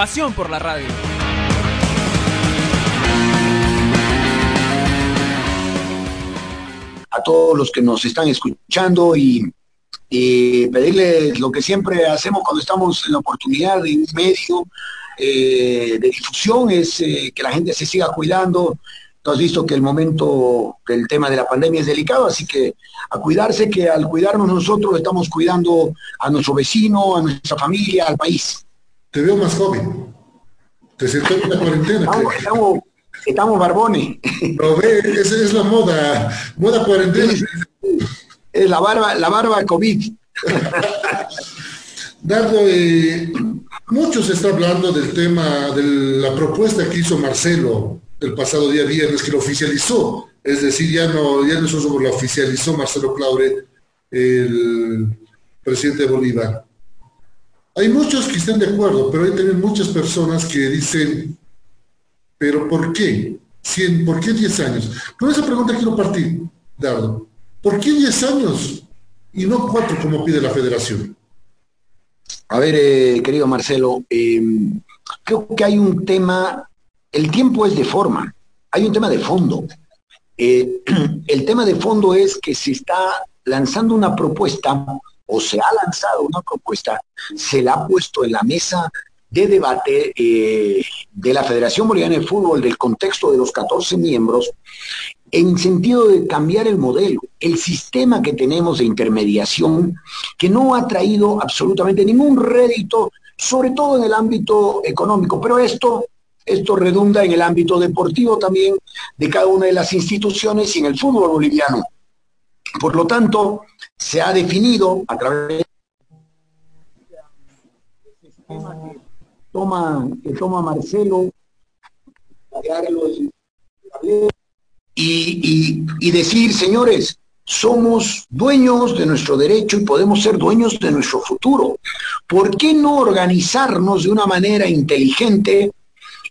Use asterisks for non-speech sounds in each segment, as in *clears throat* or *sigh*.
Pasión por la radio. a todos los que nos están escuchando y, pedirles lo que siempre hacemos cuando estamos en la oportunidad de un medio eh, de difusión, es eh, que la gente se siga cuidando. Tú has visto que el momento del tema de la pandemia es delicado, así que a cuidarse, que al cuidarnos nosotros estamos cuidando a nuestro vecino, a nuestra familia, al país. Te veo más joven. Te sentó en la cuarentena. Estamos, estamos, estamos barbones. Lo ve, esa es la moda, moda cuarentena. Es la barba, la barba COVID. Dardo, eh, mucho se está hablando del tema, de la propuesta que hizo Marcelo el pasado día viernes, que lo oficializó. Es decir, ya no, ya no lo oficializó Marcelo Claure, el presidente de Bolívar. Hay muchos que están de acuerdo, pero hay también muchas personas que dicen, pero ¿por qué? ¿Por qué 10 años? Con esa pregunta quiero partir, Dardo. ¿Por qué 10 años y no 4 como pide la federación? A ver, eh, querido Marcelo, eh, creo que hay un tema, el tiempo es de forma, hay un tema de fondo. Eh, *clears throat* el tema de fondo es que se está lanzando una propuesta, o se ha lanzado una propuesta, se la ha puesto en la mesa de debate eh, de la Federación Boliviana de Fútbol, del contexto de los 14 miembros, en sentido de cambiar el modelo, el sistema que tenemos de intermediación, que no ha traído absolutamente ningún rédito, sobre todo en el ámbito económico, pero esto, esto redunda en el ámbito deportivo también de cada una de las instituciones y en el fútbol boliviano. Por lo tanto, se ha definido a través de sistema que toma, que toma Marcelo, y, y, y decir, señores, somos dueños de nuestro derecho y podemos ser dueños de nuestro futuro. ¿Por qué no organizarnos de una manera inteligente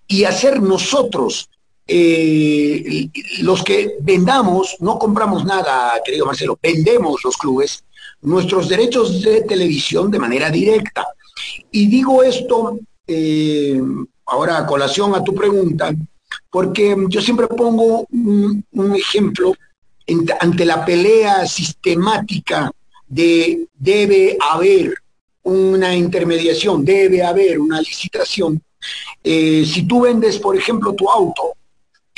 y hacer nosotros eh, los que vendamos, no compramos nada, querido Marcelo, vendemos los clubes, nuestros derechos de televisión de manera directa. Y digo esto eh, ahora a colación a tu pregunta, porque yo siempre pongo un, ejemplo ante la pelea sistemática de debe haber una intermediación, debe haber una licitación. Eh, si tú vendes, por ejemplo, tu auto,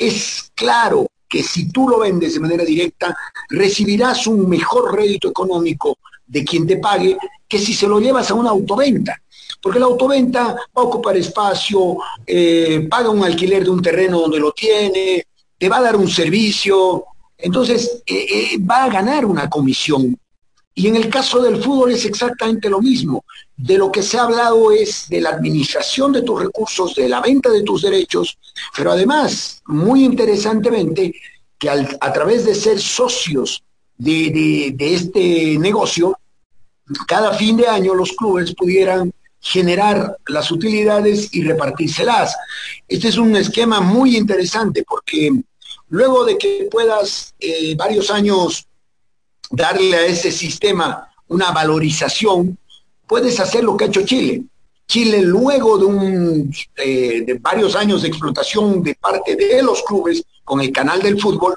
es claro que si tú lo vendes de manera directa, recibirás un mejor rédito económico de quien te pague que si se lo llevas a una autoventa. Porque la autoventa va a ocupar espacio, eh, paga un alquiler de un terreno donde lo tiene, te va a dar un servicio, entonces eh, eh, va a ganar una comisión. Y en el caso del fútbol es exactamente lo mismo. De lo que se ha hablado es de la administración de tus recursos, de la venta de tus derechos, pero además, muy interesantemente, que a través de ser socios de este negocio, cada fin de año los clubes pudieran generar las utilidades y repartírselas. Este es un esquema muy interesante porque luego de que puedas eh, varios años darle a ese sistema una valorización, puedes hacer lo que ha hecho Chile. Chile luego de, un, eh, de varios años de explotación de parte de los clubes con el canal del fútbol,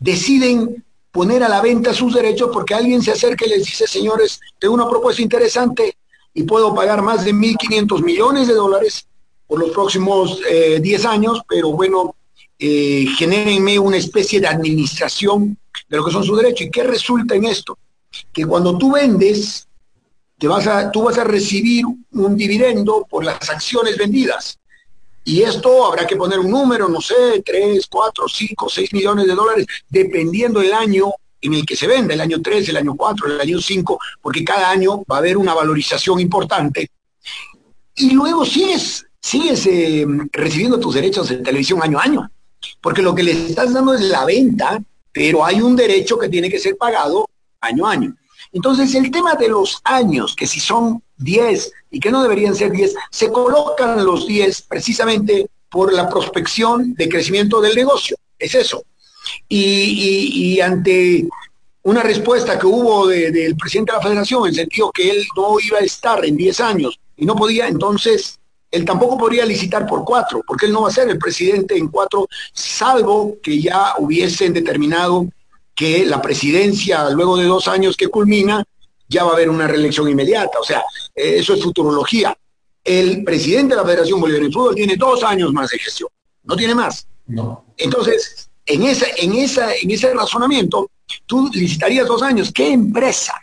deciden poner a la venta sus derechos porque alguien se acerca y les dice, señores, tengo una propuesta interesante, y puedo pagar más de 1.500 millones de dólares por los próximos eh, 10 años, pero bueno, eh, genérenme una especie de administración de lo que son sus derechos. ¿Y qué resulta en esto? Que cuando tú vendes, te vas a, tú vas a recibir un dividendo por las acciones vendidas. Y esto habrá que poner un número, no sé, 3, 4, 5, 6 millones de dólares, dependiendo el año en el que se vende, el año 3, el año 4, el año 5, porque cada año va a haber una valorización importante. Y luego sigues, sigues eh, recibiendo tus derechos de televisión año a año, porque lo que le estás dando es la venta, pero hay un derecho que tiene que ser pagado año a año. Entonces, el tema de los años, que si son 10 y que no deberían ser 10, se colocan los 10 precisamente por la prospección de crecimiento del negocio. Es eso. Y, ante una respuesta que hubo del presidente de la federación, en el sentido que él no iba a estar en 10 años y no podía, entonces él tampoco podría licitar por cuatro, porque él no va a ser el presidente en cuatro, salvo que ya hubiesen determinado que la presidencia, luego de dos años que culmina, ya va a haber una reelección inmediata. O sea, eh, eso es futurología. El presidente de la Federación Bolivariana de Fútbol tiene dos años más de gestión, no tiene más. No. Entonces, en, esa, en, esa, en ese razonamiento, tú licitarías dos años. ¿Qué empresa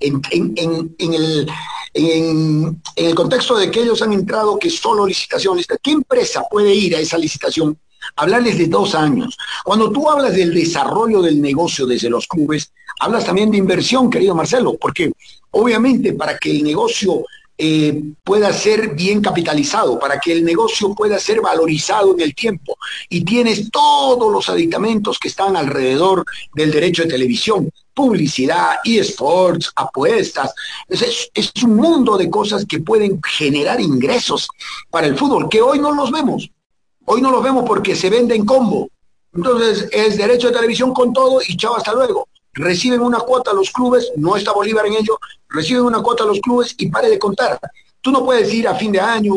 en, en, en, el, en, el contexto de que ellos han entrado que solo licitaciones, ¿qué empresa puede ir a esa licitación? Hablarles de dos años. Cuando tú hablas del desarrollo del negocio desde los clubes, hablas también de inversión, querido Marcelo, porque obviamente para que el negocio eh, pueda ser bien capitalizado, para que el negocio pueda ser valorizado en el tiempo. Y tienes todos los aditamentos que están alrededor del derecho de televisión, publicidad, eSports, apuestas. Es, es un mundo de cosas que pueden generar ingresos para el fútbol, que hoy no los vemos. Hoy no los vemos porque se vende en combo. Entonces es derecho de televisión con todo y chao, hasta luego reciben una cuota los clubes, no está Bolívar en ello, reciben una cuota los clubes y pare de contar. Tú no puedes ir a fin de año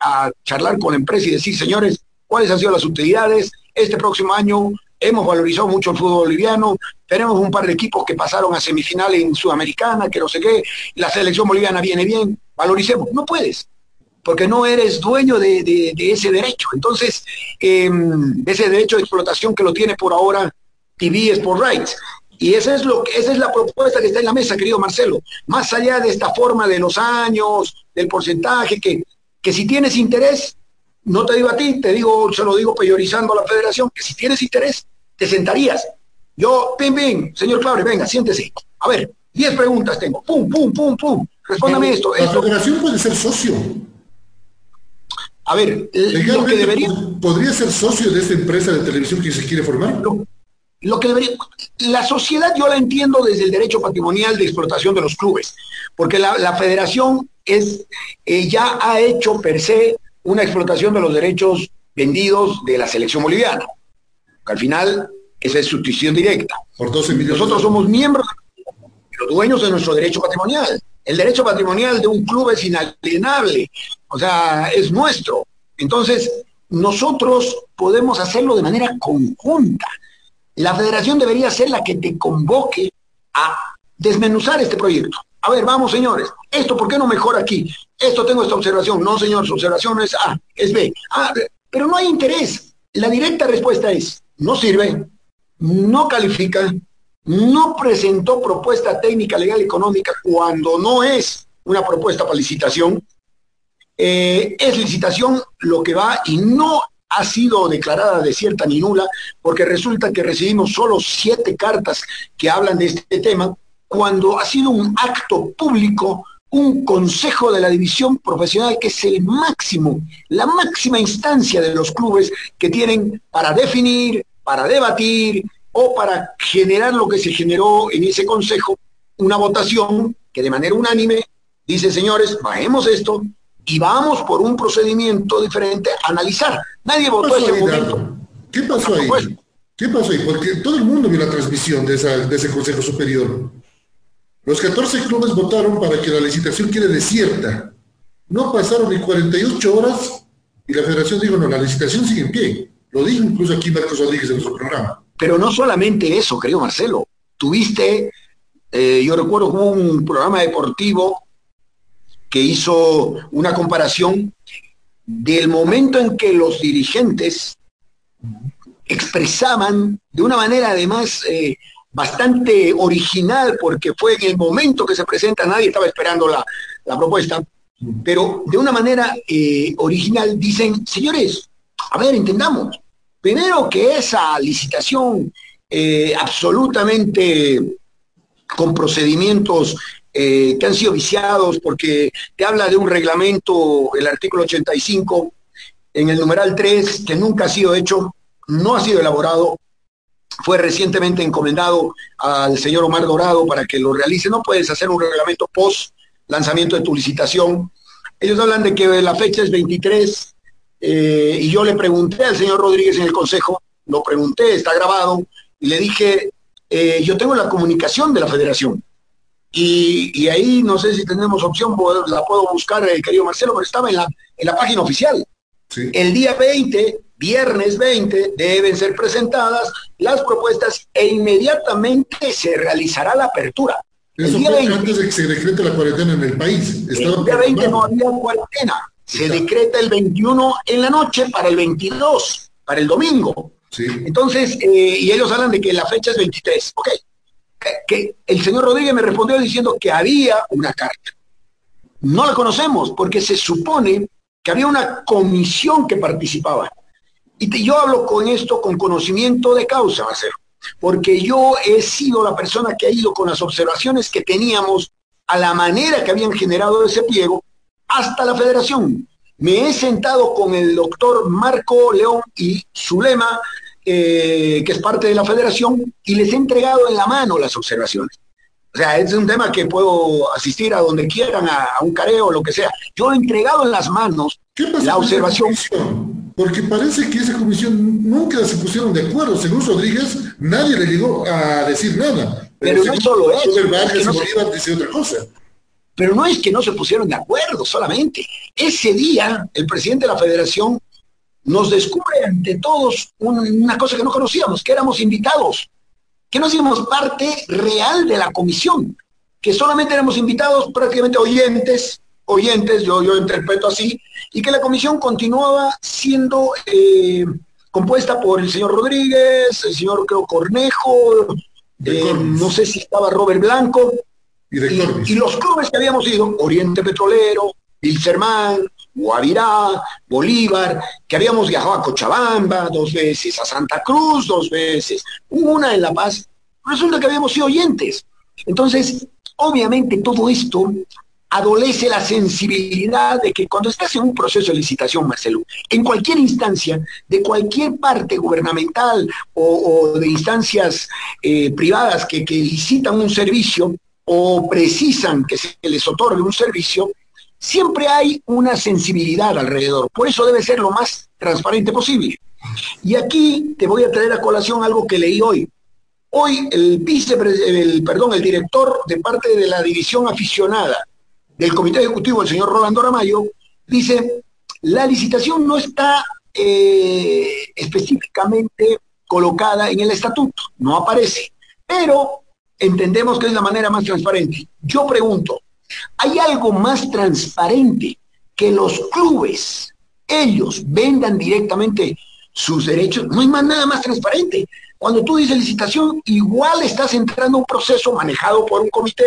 a, charlar con la empresa y decir, señores, ¿cuáles han sido las utilidades? Este próximo año hemos valorizado mucho el fútbol boliviano, tenemos un par de equipos que pasaron a semifinal en Sudamericana, que no sé qué, la selección boliviana viene bien, valoricemos. No puedes, porque no eres dueño de, ese derecho. Entonces, em, ese derecho de explotación que lo tiene por ahora TV Sport Rights. Y esa es, lo, esa es la propuesta que está en la mesa, querido Marcelo. Más allá de esta forma de los años, del porcentaje, que si tienes interés, no te digo a ti, te digo, se lo digo peyorizando a la federación, que si tienes interés, te sentarías. Yo, pim, pim, señor Claure, venga, siéntese. A ver, diez preguntas tengo. Pum, pum, pum, pum. Respóndame esto. La federación puede ser socio. A ver, lo que debería... ¿Podría ser socio de esta empresa de televisión que se quiere formar? Lo que debería, la sociedad yo la entiendo desde el derecho patrimonial de explotación de los clubes, porque la, federación es, eh, ya ha hecho per se una explotación de los derechos vendidos de la selección boliviana. al final, esa es su decisión directa. Por 12 millones. Nosotros somos miembros, los dueños de nuestro derecho patrimonial. El derecho patrimonial de un club es inalienable, o sea, es nuestro. Entonces, nosotros podemos hacerlo de manera conjunta. La federación debería ser la que te convoque a desmenuzar este proyecto. A ver, vamos señores, esto ¿por qué no mejora aquí? Esto tengo esta observación. No, señor, su observación es A, es B. Ah, pero no hay interés. La directa respuesta es, no sirve, no califica, no presentó propuesta técnica, legal, económica cuando no es una propuesta para licitación. Eh, es licitación lo que va y no ha sido declarada desierta ni nula, porque resulta que recibimos solo siete cartas que hablan de este tema, cuando ha sido un acto público, un consejo de la división profesional que es el máximo, la máxima instancia de los clubes que tienen para definir, para debatir o para generar lo que se generó en ese consejo, una votación que de manera unánime dice, señores, bajemos esto, y vamos por un procedimiento diferente a analizar. Nadie votó ese momento. ¿Qué pasó ahí? ¿Qué pasó ahí? Porque todo el mundo vio la transmisión de, ese Consejo Superior. Los 14 clubes votaron para que la licitación quede desierta. No pasaron ni 48 horas y la federación dijo, no, la licitación sigue en pie. Lo dijo incluso aquí Marcos Rodríguez en su programa. Pero no solamente eso, querido Marcelo. Tuviste, eh, yo recuerdo hubo un programa deportivo que hizo una comparación del momento en que los dirigentes expresaban de una manera además eh, bastante original, porque fue en el momento que se presenta, nadie estaba esperando la, propuesta, pero de una manera eh, original dicen, señores, a ver, entendamos, primero que esa licitación eh, absolutamente con procedimientos eh, que han sido viciados porque te habla de un reglamento, el artículo 85, en el numeral 3, que nunca ha sido hecho, no ha sido elaborado, fue recientemente encomendado al señor Omar Dorado para que lo realice. No puedes hacer un reglamento post lanzamiento de tu licitación. Ellos hablan de que la fecha es 23 eh, y yo le pregunté al señor Rodríguez en el consejo, lo pregunté, está grabado, y le dije, eh, yo tengo la comunicación de la federación. Y, ahí no sé si tenemos opción, la puedo buscar, el querido Marcelo, pero estaba en la, en la página oficial. El día 20, viernes 20, deben ser presentadas las propuestas e inmediatamente se realizará la apertura. Eso fue antes de que se decrete la cuarentena en el país. el día 20 no había cuarentena. Se decreta el 21 en la noche para el 22, para el domingo. Entonces, eh, y ellos hablan de que la fecha es 23. Ok. Que, el señor Rodríguez me respondió diciendo que había una carta. No la conocemos porque se supone que había una comisión que participaba. Y yo hablo con esto con conocimiento de causa, Marcelo porque yo he sido la persona que ha ido con las observaciones que teníamos a la manera que habían generado ese pliego hasta la federación. Me he sentado con el doctor Marco León y Zulema, eh, que es parte de la federación, y les he entregado en la mano las observaciones. O sea, es un tema que puedo asistir a donde quieran, a, un careo, lo que sea. Yo he entregado en las manos la observación. Porque parece que esa comisión nunca se pusieron de acuerdo. Según Rodríguez, nadie le llegó a decir nada. Pero, no es solo eso. otra cosa. Pero no es que no se pusieron de acuerdo solamente. Ese día, el presidente de la federación nos descubre ante todos una cosa que no conocíamos, que éramos invitados, que no hacíamos parte real de la comisión, que solamente éramos invitados prácticamente oyentes, oyentes, yo, yo interpreto así, y que la comisión continuaba siendo eh, compuesta por el señor Rodríguez, el señor creo Cornejo, eh, no sé si estaba Robert Blanco, y, los clubes que habíamos ido, Oriente Petrolero, Ilserman, Guavirá, Bolívar, que habíamos viajado a Cochabamba dos veces, a Santa Cruz dos veces, una en La Paz, resulta que habíamos sido oyentes. Entonces, obviamente todo esto adolece la sensibilidad de que cuando estás en un proceso de licitación, Marcelo, en cualquier instancia, de cualquier parte gubernamental o, de instancias eh, privadas que, que licitan un servicio o precisan que se les otorgue un servicio, siempre hay una sensibilidad alrededor. Por eso debe ser lo más transparente posible. Y aquí te voy a traer a colación algo que leí hoy. Hoy el vice, el, perdón, el director de parte de la división aficionada del Comité Ejecutivo, el señor Rolando Ramayo, dice, la licitación no está eh, específicamente colocada en el estatuto, no aparece, pero entendemos que es la manera más transparente. Yo pregunto, ¿hay algo más transparente que los clubes, ellos vendan directamente sus derechos? No hay más nada más transparente. Cuando tú dices licitación, igual estás entrando a un proceso manejado por un comité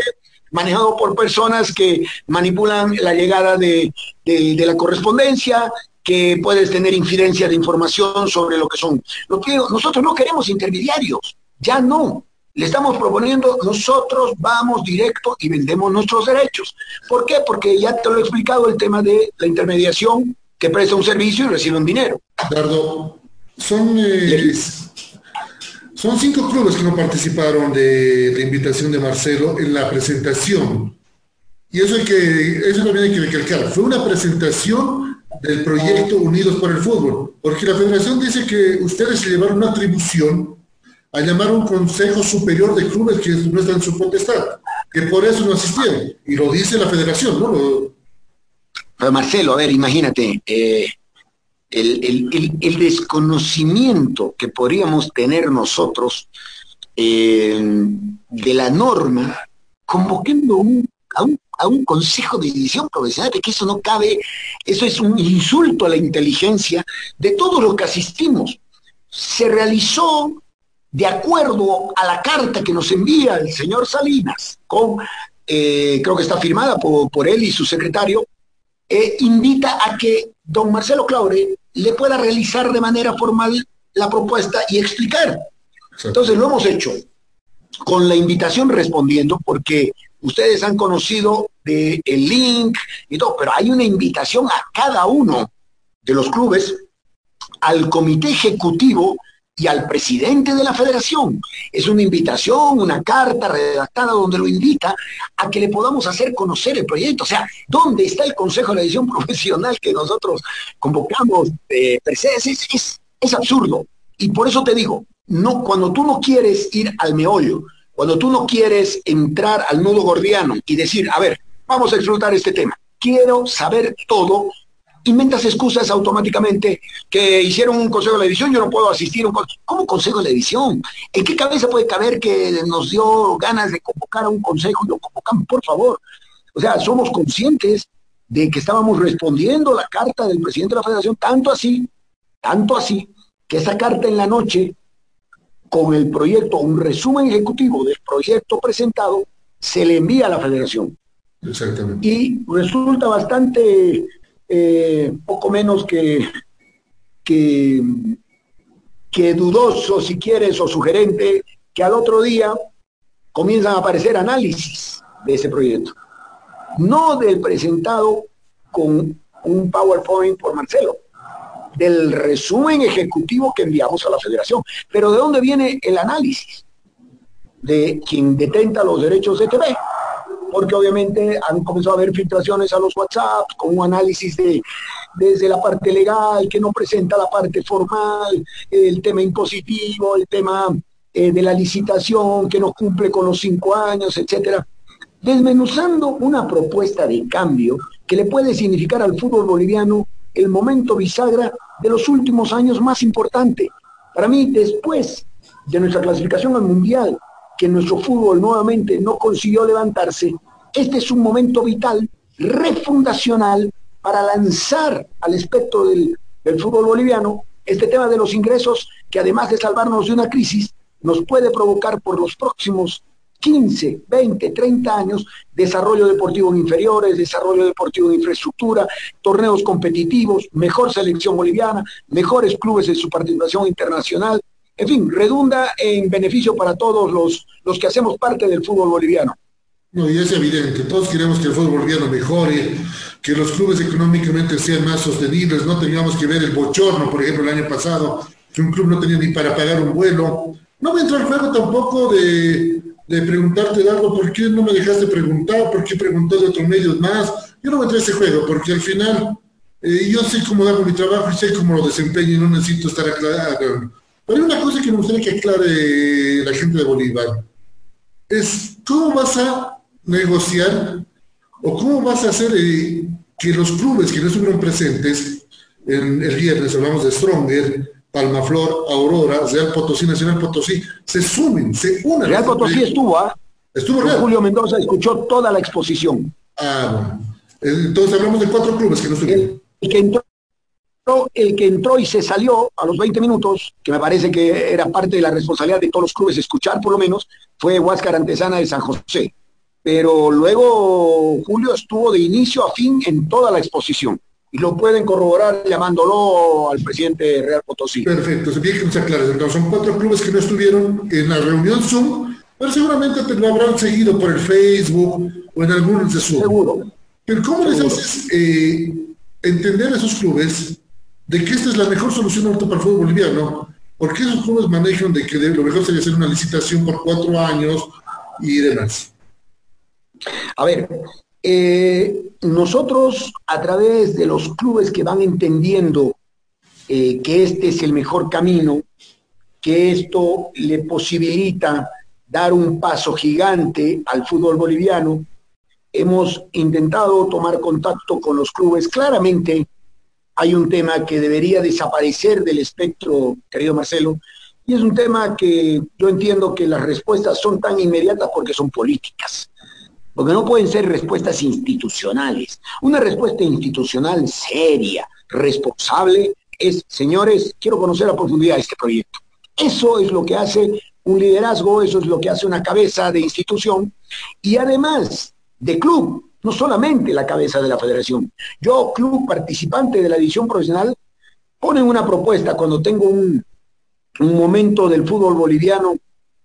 manejado por personas que manipulan la llegada de, la correspondencia, que puedes tener infidencia de información sobre lo que son. Lo que nosotros no queremos intermediarios, ya no. Le estamos proponiendo, nosotros vamos directo y vendemos nuestros derechos. ¿Por qué? Porque ya te lo he explicado el tema de la intermediación que presta un servicio y recibe un dinero. Dardo, son eh, son cinco clubes que no participaron de la invitación de Marcelo en la presentación. Y eso, hay que, eso también hay que recalcar. Fue una presentación del proyecto Unidos por el Fútbol, porque la federación dice que ustedes se llevaron una atribución a llamar a un consejo superior de clubes que no están en su potestad, que por eso no asistieron. Y lo dice la federación, ¿no? Pero Marcelo, a ver, imagínate, eh, el, desconocimiento que podríamos tener nosotros eh, de la norma, convocando a, un, a, un, consejo de división profesional, que eso no cabe, eso es un insulto a la inteligencia de todos los que asistimos. Se realizó de acuerdo a la carta que nos envía el señor Salinas, con, eh, creo que está firmada por, por él y su secretario, eh, invita a que don Marcelo Claure le pueda realizar de manera formal la propuesta y explicar. Entonces lo hemos hecho con la invitación respondiendo porque ustedes han conocido de el link y todo, pero hay una invitación a cada uno de los clubes, al comité ejecutivo y al presidente de la federación. Es una invitación, una carta redactada donde lo invita a que le podamos hacer conocer el proyecto. O sea, ¿dónde está el Consejo de la Edición *laughs* Profesional que nosotros convocamos de es, es absurdo. Y por eso te digo, no, cuando tú no quieres ir al meollo, cuando tú no quieres entrar al nudo gordiano y decir, a ver, vamos a explotar este tema, quiero saber todo, inventas excusas automáticamente que hicieron un consejo de la edición, yo no puedo asistir. Un ¿Cómo consejo de la edición? ¿En qué cabeza puede caber que nos dio ganas de convocar a un consejo y lo convocamos? Por favor. O sea, somos conscientes de que estábamos respondiendo la carta del presidente de la federación, tanto así, tanto así, que esa carta en la noche con el proyecto, un resumen ejecutivo del proyecto presentado, se le envía a la federación. Exactamente. Y resulta bastante, eh, poco menos que, que, que dudoso, si quieres, o sugerente, que al otro día comienzan a aparecer análisis de ese proyecto. No del presentado con un PowerPoint por Marcelo, del resumen ejecutivo que enviamos a la federación. Pero ¿de dónde viene el análisis? De quien detenta los derechos de TV. Porque obviamente han comenzado a haber filtraciones a los WhatsApp con un análisis de desde la parte legal que no presenta la parte formal, el tema impositivo, el tema eh, de la licitación que no cumple con los cinco años, etcétera desmenuzando una propuesta de cambio que le puede significar al fútbol boliviano el momento bisagra de los últimos años más importante. Para mí, después de nuestra clasificación al Mundial, que nuestro fútbol nuevamente no consiguió levantarse, este es un momento vital, refundacional, para lanzar al espectro del, fútbol boliviano este tema de los ingresos que además de salvarnos de una crisis, nos puede provocar por los próximos 15, 20, 30 años, desarrollo deportivo en inferiores, desarrollo deportivo en infraestructura, torneos competitivos, mejor selección boliviana, mejores clubes en su participación internacional, en fin, redunda en beneficio para todos los, los que hacemos parte del fútbol boliviano. No, y es evidente, todos queremos que el fútbol boliviano mejore, que los clubes económicamente sean más sostenibles, no tengamos que ver el bochorno, por ejemplo, el año pasado, que un club no tenía ni para pagar un vuelo. No me entra el juego tampoco de de preguntarte algo, ¿por qué no me dejaste preguntar? ¿Por qué preguntó de otros medios más? Yo no me trae ese juego, porque al final eh, yo sé cómo hago mi trabajo y sé cómo lo desempeño y no necesito estar aclarado. Pero hay una cosa que me gustaría que aclare la gente de Bolívar. Es cómo vas a negociar o cómo vas a hacer eh, que los clubes que no estuvieron presentes en el viernes, hablamos de Stronger, Palmaflor, Aurora, Real Potosí, Nacional Potosí, se sumen, se unan. Real Potosí estuvo, ¿ah? Estuvo Real. Julio Mendoza escuchó toda la exposición. Ah, bueno. Entonces hablamos de cuatro clubes que no estuvieron. El, que entró, el que entró y se salió a los 20 minutos, que me parece que era parte de la responsabilidad de todos los clubes escuchar por lo menos, fue Huáscar Antesana de San José. Pero luego Julio estuvo de inicio a fin en toda la exposición y lo pueden corroborar llamándolo al presidente Real Potosí. Perfecto, se bien que nos aclares. Entonces son cuatro clubes que no estuvieron en la reunión Zoom, pero seguramente te lo habrán seguido por el Facebook o en algunos de Zoom. Seguro. Pero ¿cómo les haces eh, entender a esos clubes de que esta es la mejor solución ahorita para el fútbol boliviano? Porque esos clubes manejan de que lo mejor sería hacer una licitación por cuatro años y demás. A ver, eh, nosotros, a través de los clubes que van entendiendo eh, que este es el mejor camino, que esto le posibilita dar un paso gigante al fútbol boliviano, hemos intentado tomar contacto con los clubes. Claramente hay un tema que debería desaparecer del espectro, querido Marcelo, y es un tema que yo entiendo que las respuestas son tan inmediatas porque son políticas porque no pueden ser respuestas institucionales. Una respuesta institucional seria, responsable, es, señores, quiero conocer a profundidad este proyecto. Eso es lo que hace un liderazgo, eso es lo que hace una cabeza de institución y además de club, no solamente la cabeza de la federación. Yo, club participante de la edición profesional, ponen una propuesta cuando tengo un, un momento del fútbol boliviano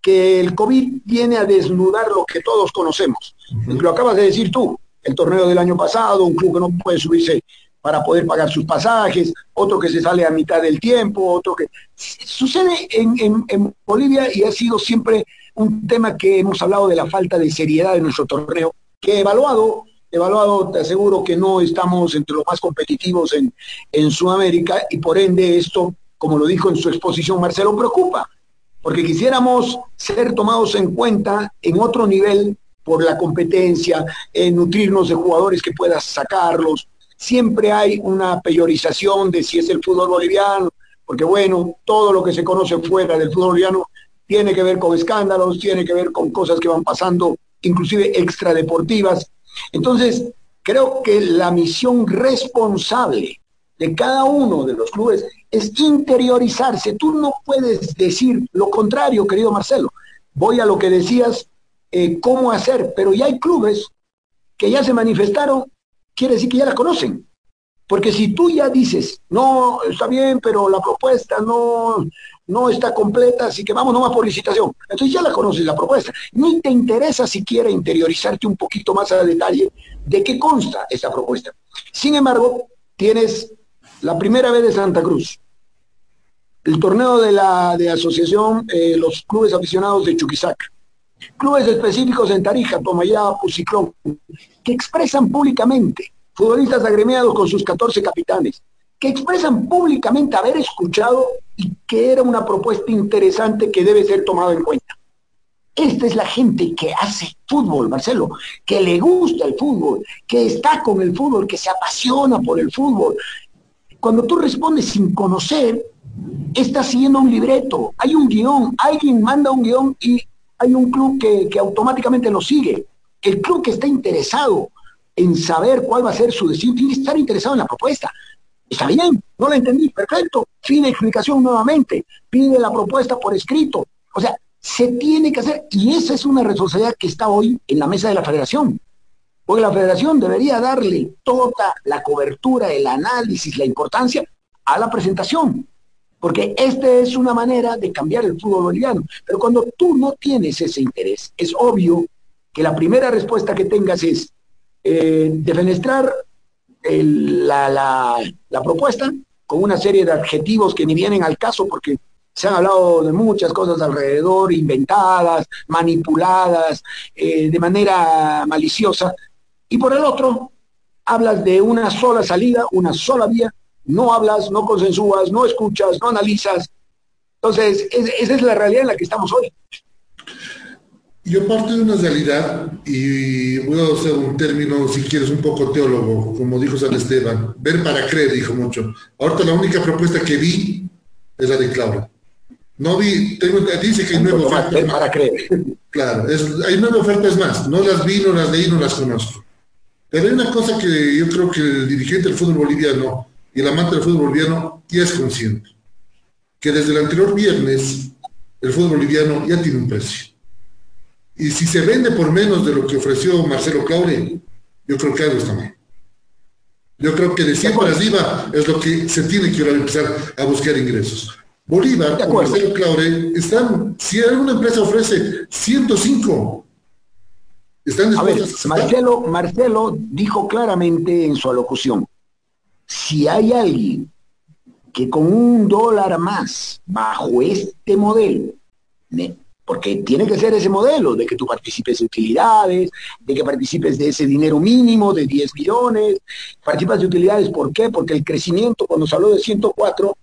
que el COVID viene a desnudar lo que todos conocemos. Lo acabas de decir tú, el torneo del año pasado, un club que no puede subirse para poder pagar sus pasajes, otro que se sale a mitad del tiempo, otro que... Sucede en, en Bolivia y ha sido siempre un tema que hemos hablado de la falta de seriedad de nuestro torneo, que evaluado evaluado, te aseguro que no estamos entre los más competitivos en, en Sudamérica y por ende esto, como lo dijo en su exposición Marcelo, preocupa, porque quisiéramos ser tomados en cuenta en otro nivel por la competencia, en nutrirnos de jugadores que puedas sacarlos. Siempre hay una peyorización de si es el fútbol boliviano, porque bueno, todo lo que se conoce fuera del fútbol boliviano tiene que ver con escándalos, tiene que ver con cosas que van pasando, inclusive extradeportivas, entonces, creo que la misión responsable de cada uno de los clubes es interiorizarse. Tú no puedes decir lo contrario, querido Marcelo. Voy a lo que decías, eh, cómo hacer, pero ya hay clubes que ya se manifestaron, quiere decir que ya la conocen. Porque si tú ya dices, no, está bien, pero la propuesta no, no está completa, así que vamos nomás por licitación. Entonces ya la conoces la propuesta. Ni te interesa siquiera interiorizarte un poquito más a detalle de qué consta esa propuesta. Sin embargo, tienes la primera vez de Santa Cruz, el torneo de la de asociación, eh, los clubes aficionados de Chuquisaca, clubes específicos en Tarija, Tomayá, Puciclón, que expresan públicamente, futbolistas agremiados con sus 14 capitanes, que expresan públicamente haber escuchado y que era una propuesta interesante que debe ser tomada en cuenta. Esta es la gente que hace fútbol, Marcelo, que le gusta el fútbol, que está con el fútbol, que se apasiona por el fútbol. Cuando tú respondes sin conocer, estás siguiendo un libreto, hay un guion, alguien manda un guion y hay un club que, que automáticamente lo sigue. El club que está interesado en saber cuál va a ser su destino tiene que estar interesado en la propuesta. Está bien, no la entendí, perfecto. Pide explicación nuevamente, pide la propuesta por escrito. O sea, se tiene que hacer, y esa es una responsabilidad que está hoy en la mesa de la federación. Porque la federación debería darle toda la cobertura, el análisis, la importancia a la presentación. Porque esta es una manera de cambiar el fútbol boliviano. Pero cuando tú no tienes ese interés, es obvio que la primera respuesta que tengas es eh, defenestrar la, propuesta con una serie de adjetivos que ni vienen al caso porque se han hablado de muchas cosas alrededor, inventadas, manipuladas, eh, de manera maliciosa. Y por el otro, hablas de una sola salida, una sola vía, no hablas, no consensúas, no escuchas, no analizas. Entonces, esa es la realidad en la que estamos hoy. Yo parto de una realidad y voy a usar un término, si quieres, un poco teólogo, como dijo San Esteban. Ver para creer, dijo mucho. Ahorita la única propuesta que vi es la de Claudia. No vi, tengo, dice que hay nueve ofertas. para creer. Claro, hay nueve ofertas más. No las vi, no las leí, no las conozco. Pero hay una cosa que yo creo que el dirigente del fútbol boliviano y el amante del fútbol boliviano ya es consciente. Que desde el anterior viernes el fútbol boliviano ya tiene un precio y si se vende por menos de lo que ofreció Marcelo Claure, yo creo que algo está mal. Yo creo que de 100 para arriba es lo que se tiene que empezar a buscar ingresos. Bolívar o Marcelo Claure están, si alguna empresa ofrece 105, están dispuestos a, Marcelo, Marcelo dijo claramente en su alocución, si hay alguien que con un dólar más bajo este modelo porque tiene que ser ese modelo de que tú participes de utilidades, de que participes de ese dinero mínimo de 10 millones, participas de utilidades, ¿por qué? Porque el crecimiento, cuando se habló de 104,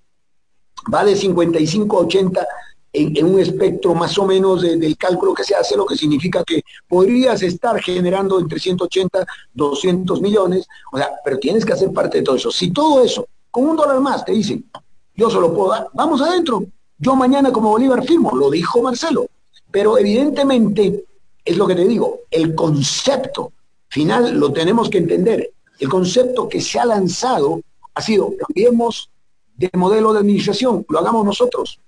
va de 55 a 80 en, un espectro más o menos del cálculo que se hace, lo que significa que podrías estar generando entre 180, 200 millones, o sea, pero tienes que hacer parte de todo eso. Si todo eso, con un dólar más, te dicen, yo solo puedo dar, vamos adentro, yo mañana como Bolívar firmo, lo dijo Marcelo, pero evidentemente es lo que te digo, el concepto final lo tenemos que entender. El concepto que se ha lanzado ha sido, cambiemos de modelo de administración, lo hagamos nosotros,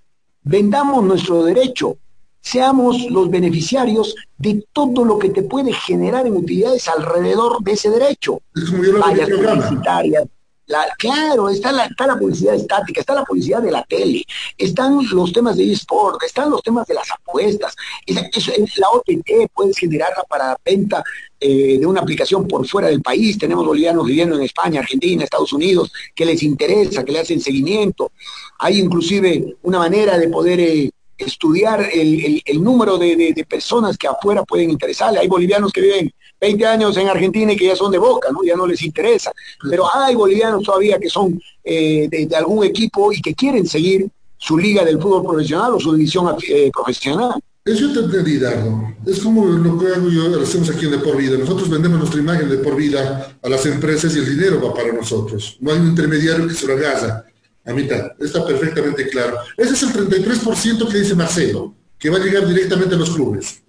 vendamos nuestro derecho, seamos los beneficiarios de todo lo que te puede generar en utilidades alrededor de ese derecho. Publicitarias, La, claro, está la, publicidad estática, está la publicidad de la tele, están los temas de eSport, están los temas de las apuestas, es, la OTT puedes generarla para venta eh, de una aplicación por fuera del país, tenemos bolivianos viviendo en España, Argentina, Estados Unidos, que les interesa, que le hacen seguimiento, hay inclusive una manera de poder... Eh, estudiar el, número de, personas que afuera pueden interesarle. Hay bolivianos que viven 20 años en Argentina y que ya son de boca, ¿no? Ya no les interesa. Pero hay bolivianos todavía que son eh, de, algún equipo y que quieren seguir su liga del fútbol profesional o su división eh, profesional. Eso te entendí, Dardo. Es como lo que hago yo, lo hacemos aquí en De Por Vida. Nosotros vendemos nuestra imagen de por vida a las empresas y el dinero va para nosotros. No hay un intermediario que se lo haga a mitad. Está perfectamente claro. Ese es el 33% que dice Marcelo, que va a llegar directamente a los clubes.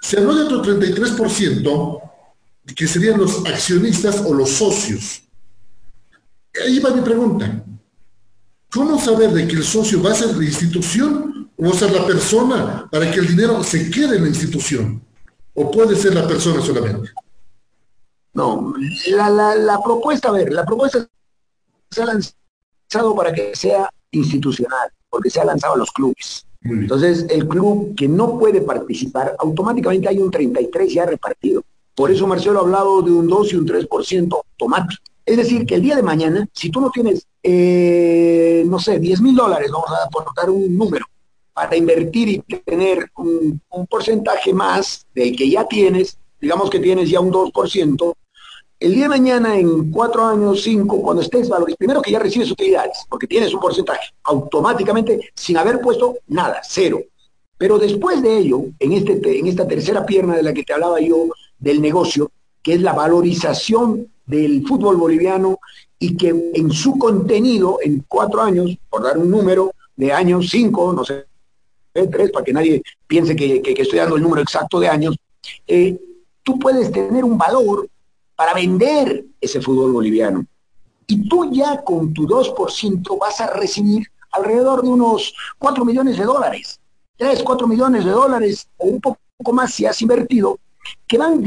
Se habló de otro 33%, que serían los accionistas o los socios. Ahí va mi pregunta. ¿Cómo saber de que el socio va a ser la institución o va a ser la persona para que el dinero se quede en la institución? ¿O puede ser la persona solamente? No, la, propuesta, a ver, la propuesta se ha lanzado para que sea institucional, porque se ha lanzado a los clubes. Entonces, el club que no puede participar, automáticamente hay un 33 ya repartido. Por eso Marcelo ha hablado de un 2 y un 3% automático. Es decir, que el día de mañana, si tú no tienes, eh, no sé, 10 mil dólares, vamos a aportar un número, para invertir y tener un, un porcentaje más del que ya tienes, digamos que tienes ya un 2%, el día de mañana, en cuatro años, cinco, cuando estés valores, primero que ya recibes utilidades, porque tienes un porcentaje, automáticamente, sin haber puesto nada, cero. Pero después de ello, en, este, en esta tercera pierna de la que te hablaba yo del negocio, que es la valorización del fútbol boliviano y que en su contenido, en cuatro años, por dar un número de años, cinco, no sé, tres, para que nadie piense que, estoy dando el número exacto de años, eh, tú puedes tener un valor para vender ese fútbol boliviano. Y tú ya con tu 2% vas a recibir alrededor de unos 4 millones de dólares, 3, 4 millones de dólares o un poco más si has invertido, que van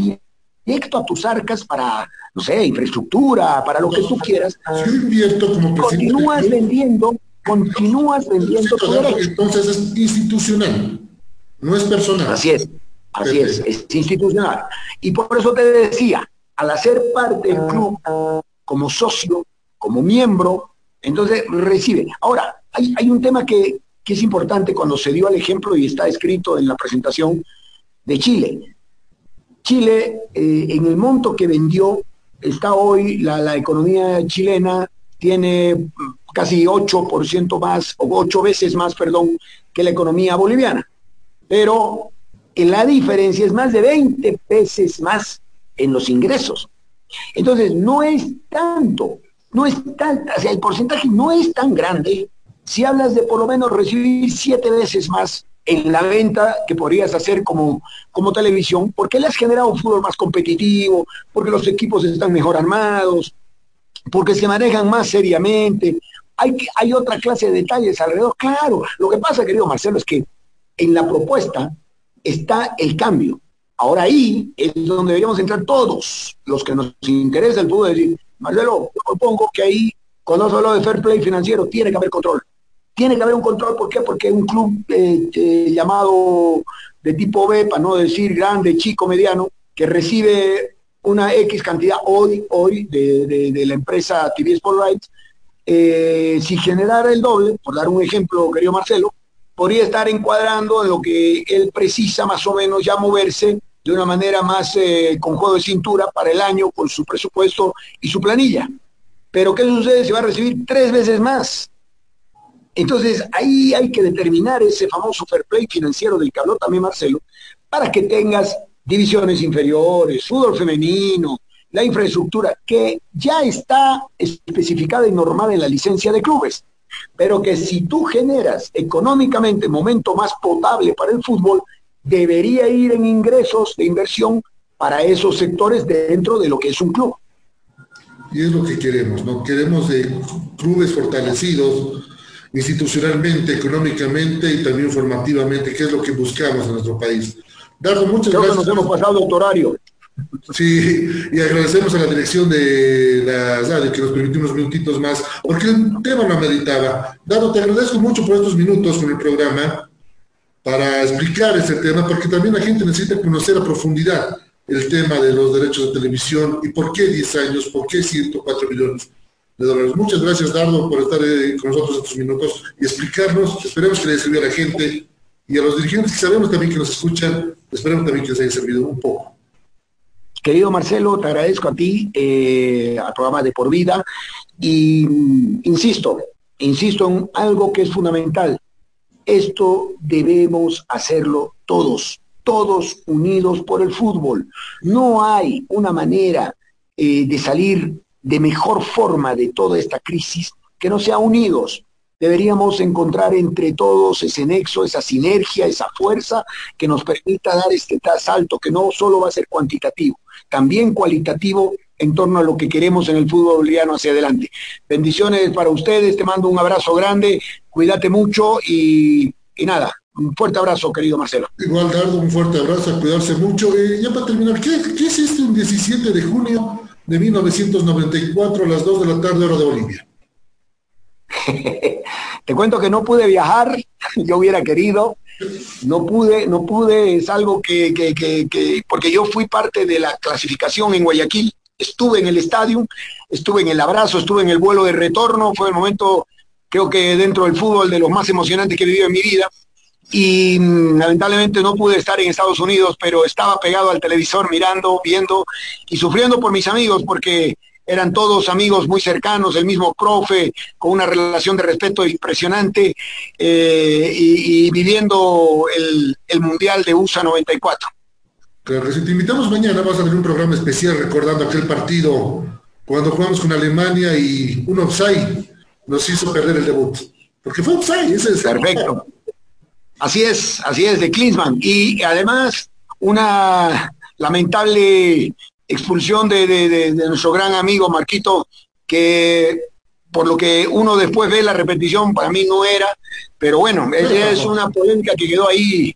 directo a tus arcas para, no sé, infraestructura, para lo que tú quieras. Si invierto como Continúas vendiendo, continúas vendiendo tu Entonces es institucional, no es personal. Así es, así es, es institucional. Y por eso te decía, al hacer parte del club como socio, como miembro, entonces recibe. Ahora, hay, un tema que, es importante cuando se dio el ejemplo y está escrito en la presentación de Chile. Chile, eh, en el monto que vendió, está hoy la, economía chilena, tiene casi 8% más, o 8 veces más, perdón, que la economía boliviana. Pero la diferencia es más de 20 veces más en los ingresos. Entonces, no es tanto, no es tan, o sea, el porcentaje no es tan grande si hablas de por lo menos recibir siete veces más en la venta que podrías hacer como, como televisión, porque le has generado un fútbol más competitivo, porque los equipos están mejor armados, porque se manejan más seriamente. Hay, hay otra clase de detalles alrededor. Claro, lo que pasa, querido Marcelo, es que en la propuesta está el cambio. Ahora ahí es donde deberíamos entrar todos los que nos interesa el fútbol. Decir, Marcelo, yo propongo que ahí, cuando se habla de fair play financiero, tiene que haber control. Tiene que haber un control, ¿por qué? Porque un club eh, eh, llamado de tipo B, para no decir grande, chico, mediano, que recibe una X cantidad hoy, hoy de, la empresa TV Sport Rights, eh, si generara el doble, por dar un ejemplo, querido Marcelo, podría estar encuadrando en lo que él precisa más o menos ya moverse de una manera más eh, con juego de cintura para el año con su presupuesto y su planilla. Pero ¿qué sucede? Se va a recibir tres veces más. Entonces ahí hay que determinar ese famoso fair play financiero del que habló también Marcelo, para que tengas divisiones inferiores, fútbol femenino, la infraestructura, que ya está especificada y normada en la licencia de clubes, pero que si tú generas económicamente momento más potable para el fútbol, debería ir en ingresos de inversión para esos sectores dentro de lo que es un club. Y es lo que queremos, ¿no? Queremos de clubes fortalecidos institucionalmente, económicamente y también formativamente, que es lo que buscamos en nuestro país. Dardo, muchas gracias. nos hemos pasado, doctor Sí, y agradecemos a la dirección de la radio que nos permitió unos minutitos más, porque el tema lo meditaba. Dado, te agradezco mucho por estos minutos con el programa para explicar ese tema, porque también la gente necesita conocer a profundidad el tema de los derechos de televisión y por qué 10 años, por qué 104 millones de dólares. Muchas gracias, Dardo, por estar eh, con nosotros estos minutos y explicarnos. Esperemos que le sirva a la gente y a los dirigentes que sabemos también que nos escuchan, esperemos también que les haya servido un poco. Querido Marcelo, te agradezco a ti, eh, al programa de Por Vida, y mm, insisto, insisto en algo que es fundamental. Esto debemos hacerlo todos, todos unidos por el fútbol. No hay una manera eh, de salir de mejor forma de toda esta crisis que no sea unidos. Deberíamos encontrar entre todos ese nexo, esa sinergia, esa fuerza que nos permita dar este salto que no solo va a ser cuantitativo, también cualitativo en torno a lo que queremos en el fútbol boliviano hacia adelante. Bendiciones para ustedes, te mando un abrazo grande, cuídate mucho y, nada, un fuerte abrazo, querido Marcelo. Igual, Dardo, un fuerte abrazo, a cuidarse mucho. Eh, ya para terminar, ¿qué, ¿qué es este un 17 de junio de 1994 a las 2 de la tarde hora de Bolivia. *laughs* Te cuento que no pude viajar, *laughs* yo hubiera querido, no pude, no pude, es algo que, que, que, porque yo fui parte de la clasificación en Guayaquil, estuve en el estadio, estuve en el abrazo, estuve en el vuelo de retorno, fue el momento, creo que dentro del fútbol, de los más emocionantes que he vivido en mi vida y mm, lamentablemente no pude estar en Estados Unidos, pero estaba pegado al televisor mirando, viendo y sufriendo por mis amigos porque eran todos amigos muy cercanos, el mismo profe, con una relación de respeto impresionante eh, y, viviendo el, Mundial de USA 94. Claro, te invitamos mañana vas a tener un programa especial recordando aquel partido cuando jugamos con Alemania y un offside nos hizo perder el debut. Porque fue offside, ese es Perfecto. Así es, así es, de Klinsmann. Y además, una lamentable expulsión de, nuestro gran amigo Marquito, que por lo que uno después ve la repetición, para mí no era, pero bueno, es una polémica que quedó ahí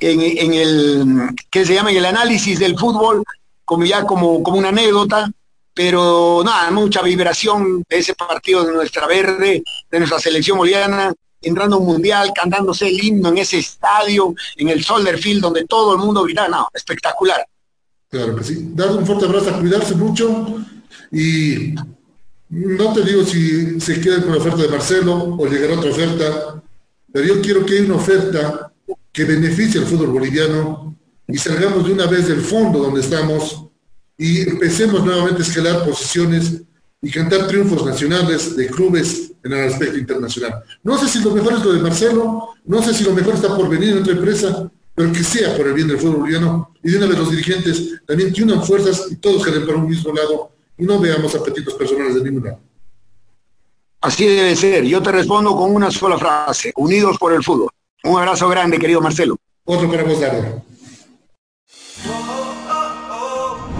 en, el, que se llama en el análisis del fútbol, como ya como, como una anécdota, pero nada, mucha vibración de ese partido de nuestra verde, de nuestra selección boliviana, entrando a un mundial, cantándose el himno en ese estadio, en el Soldier Field, donde todo el mundo gritaba, no, espectacular. Claro que sí. Dar un fuerte abrazo, a cuidarse mucho y no te digo si se queda con la oferta de Marcelo o llegará otra oferta, pero yo quiero que haya una oferta que beneficie al fútbol boliviano y salgamos de una vez del fondo donde estamos y empecemos nuevamente a escalar posiciones y cantar triunfos nacionales de clubes en el aspecto internacional. No sé si lo mejor es lo de Marcelo, no sé si lo mejor está por venir en otra empresa, pero que sea por el bien del fútbol boliviano y de una vez los dirigentes también que unan fuerzas y todos queden para un mismo lado y no veamos apetitos personales de ningún lado. Así debe ser. Yo te respondo con una sola frase, unidos por el fútbol. Un abrazo grande, querido Marcelo. Otro para vos, Dardo.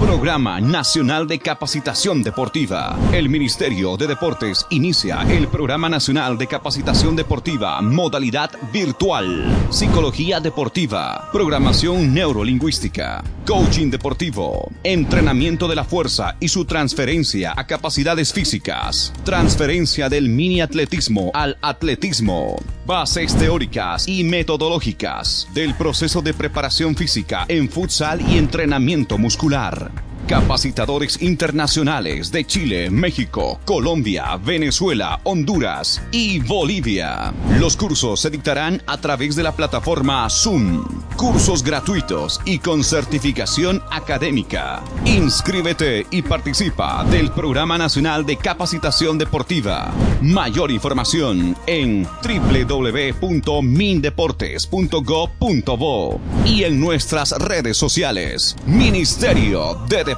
Programa Nacional de Capacitación Deportiva. El Ministerio de Deportes inicia el Programa Nacional de Capacitación Deportiva, modalidad virtual. Psicología deportiva, programación neurolingüística, coaching deportivo, entrenamiento de la fuerza y su transferencia a capacidades físicas, transferencia del mini atletismo al atletismo, bases teóricas y metodológicas del proceso de preparación física en futsal y entrenamiento muscular Capacitadores internacionales de Chile, México, Colombia, Venezuela, Honduras y Bolivia. Los cursos se dictarán a través de la plataforma Zoom. Cursos gratuitos y con certificación académica. Inscríbete y participa del Programa Nacional de Capacitación Deportiva. Mayor información en www.mindeportes.gov.bo y en nuestras redes sociales. Ministerio de Deportes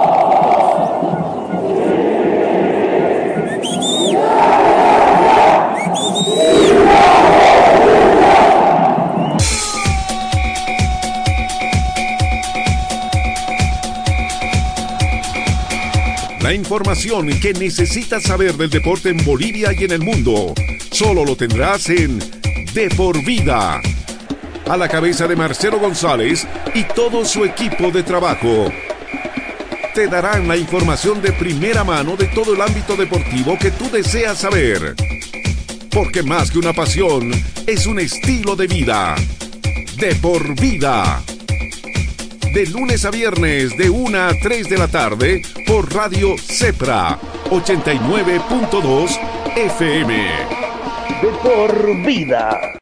La información que necesitas saber del deporte en Bolivia y en el mundo, solo lo tendrás en De por Vida. A la cabeza de Marcelo González y todo su equipo de trabajo. Te darán la información de primera mano de todo el ámbito deportivo que tú deseas saber. Porque más que una pasión, es un estilo de vida. De por vida de lunes a viernes de 1 a 3 de la tarde por Radio Cepra 89.2 FM. De por vida.